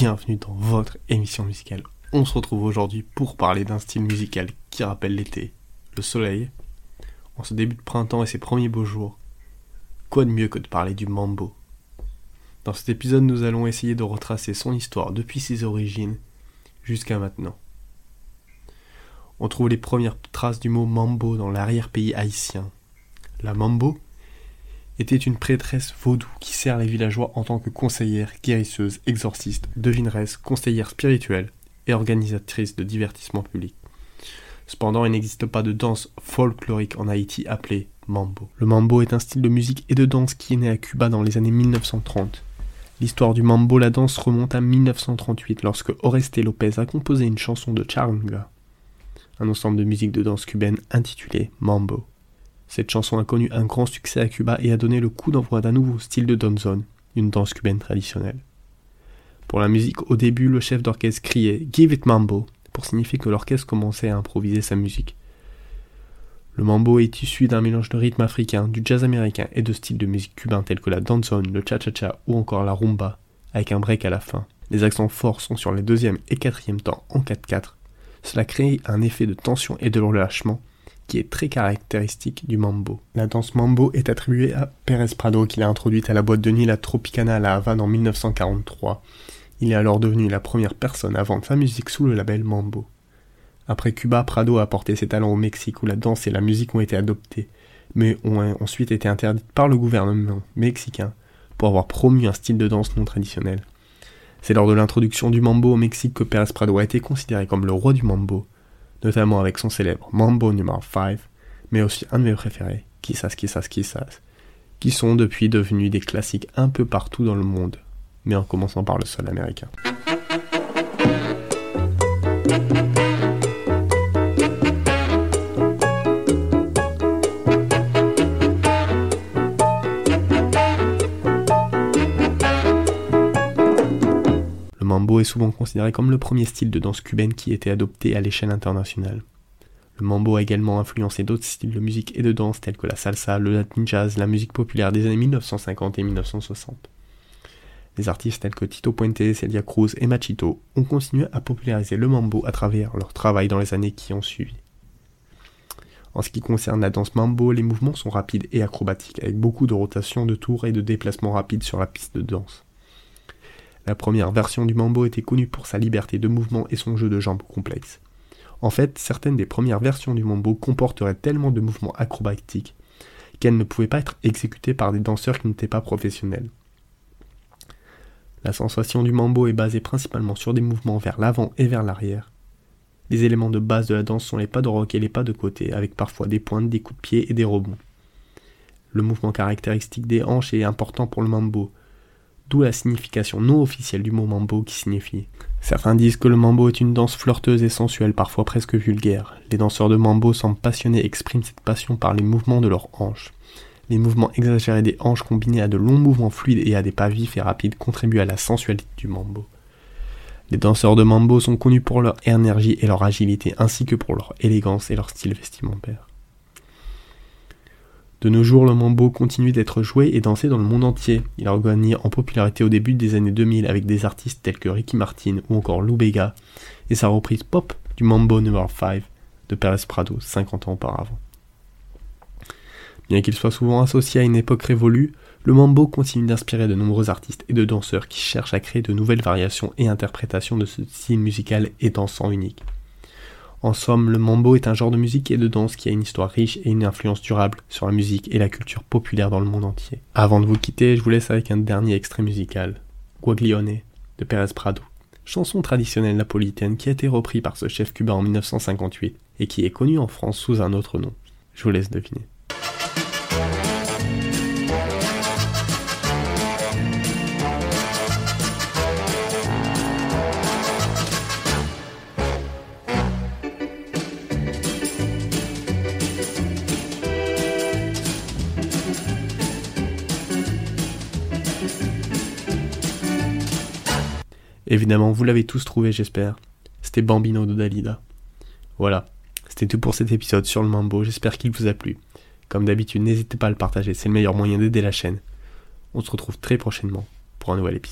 bienvenue dans votre émission musicale. On se retrouve aujourd'hui pour parler d'un style musical qui rappelle l'été, le soleil. En ce début de printemps et ses premiers beaux jours, quoi de mieux que de parler du mambo? Dans cet épisode, nous allons essayer de retracer son histoire depuis ses origines jusqu'à maintenant. On trouve les premières traces du mot mambo dans l'arrière-pays haïtien. La mambo était une prêtresse vaudou qui sert les villageois en tant que conseillère, guérisseuse, exorciste, devineresse, conseillère spirituelle et organisatrice de divertissement public. Cependant, il n'existe pas de danse folklorique en Haïti appelée mambo. Le mambo est un style de musique et de danse qui est né à Cuba dans les années 1930. L'histoire du mambo, la danse, remonte à 1938 lorsque Oreste Lopez a composé une chanson de charanga, un ensemble de musique de danse cubaine intitulée Mambo. Cette chanson a connu un grand succès à Cuba et a donné le coup d'envoi d'un nouveau style de danzón, une danse cubaine traditionnelle. Pour la musique, au début, le chef d'orchestre criait Give it mambo pour signifier que l'orchestre commençait à improviser sa musique. Le mambo est issu d'un mélange de rythme africain, du jazz américain et de styles de musique cubains tels que la danzón, le cha-cha-cha ou encore la rumba, avec un break à la fin. Les accents forts sont sur les deuxième et quatrième temps en 4-4. Cela crée un effet de tension et de relâchement est très caractéristique du mambo. La danse mambo est attribuée à Pérez Prado qui l'a introduite à la boîte de nuit La Tropicana à la Havane en 1943. Il est alors devenu la première personne à vendre sa musique sous le label Mambo. Après Cuba, Prado a apporté ses talents au Mexique où la danse et la musique ont été adoptées, mais ont ensuite été interdites par le gouvernement mexicain pour avoir promu un style de danse non traditionnel. C'est lors de l'introduction du mambo au Mexique que Pérez Prado a été considéré comme le roi du mambo, notamment avec son célèbre Mambo numéro 5, mais aussi un de mes préférés, Kissas Kissas Kissas, qui sont depuis devenus des classiques un peu partout dans le monde, mais en commençant par le sol américain. Est souvent considéré comme le premier style de danse cubaine qui était adopté à l'échelle internationale. Le mambo a également influencé d'autres styles de musique et de danse tels que la salsa, le latin jazz, la musique populaire des années 1950 et 1960. Des artistes tels que Tito Puente, Celia Cruz et Machito ont continué à populariser le mambo à travers leur travail dans les années qui ont suivi. En ce qui concerne la danse mambo, les mouvements sont rapides et acrobatiques, avec beaucoup de rotations de tours et de déplacements rapides sur la piste de danse. La première version du mambo était connue pour sa liberté de mouvement et son jeu de jambes complexe. En fait, certaines des premières versions du mambo comporteraient tellement de mouvements acrobatiques qu'elles ne pouvaient pas être exécutées par des danseurs qui n'étaient pas professionnels. La sensation du mambo est basée principalement sur des mouvements vers l'avant et vers l'arrière. Les éléments de base de la danse sont les pas de rock et les pas de côté, avec parfois des pointes, des coups de pied et des rebonds. Le mouvement caractéristique des hanches est important pour le mambo, d'où la signification non officielle du mot mambo qui signifie. Certains disent que le mambo est une danse flirteuse et sensuelle, parfois presque vulgaire. Les danseurs de mambo semblent passionnés et expriment cette passion par les mouvements de leurs hanches. Les mouvements exagérés des hanches combinés à de longs mouvements fluides et à des pas vifs et rapides contribuent à la sensualité du mambo. Les danseurs de mambo sont connus pour leur énergie et leur agilité, ainsi que pour leur élégance et leur style vestimentaire. De nos jours, le mambo continue d'être joué et dansé dans le monde entier. Il a regagné en popularité au début des années 2000 avec des artistes tels que Ricky Martin ou encore Lou Bega et sa reprise pop du Mambo No. 5 de Perez Prado 50 ans auparavant. Bien qu'il soit souvent associé à une époque révolue, le mambo continue d'inspirer de nombreux artistes et de danseurs qui cherchent à créer de nouvelles variations et interprétations de ce style musical et dansant unique. En somme, le mambo est un genre de musique et de danse qui a une histoire riche et une influence durable sur la musique et la culture populaire dans le monde entier. Avant de vous quitter, je vous laisse avec un dernier extrait musical, Guaglione, de Pérez Prado, chanson traditionnelle napolitaine qui a été repris par ce chef cubain en 1958 et qui est connu en France sous un autre nom. Je vous laisse deviner. Évidemment, vous l'avez tous trouvé, j'espère. C'était Bambino de Dalida. Voilà, c'était tout pour cet épisode sur le mambo, j'espère qu'il vous a plu. Comme d'habitude, n'hésitez pas à le partager, c'est le meilleur moyen d'aider la chaîne. On se retrouve très prochainement pour un nouvel épisode.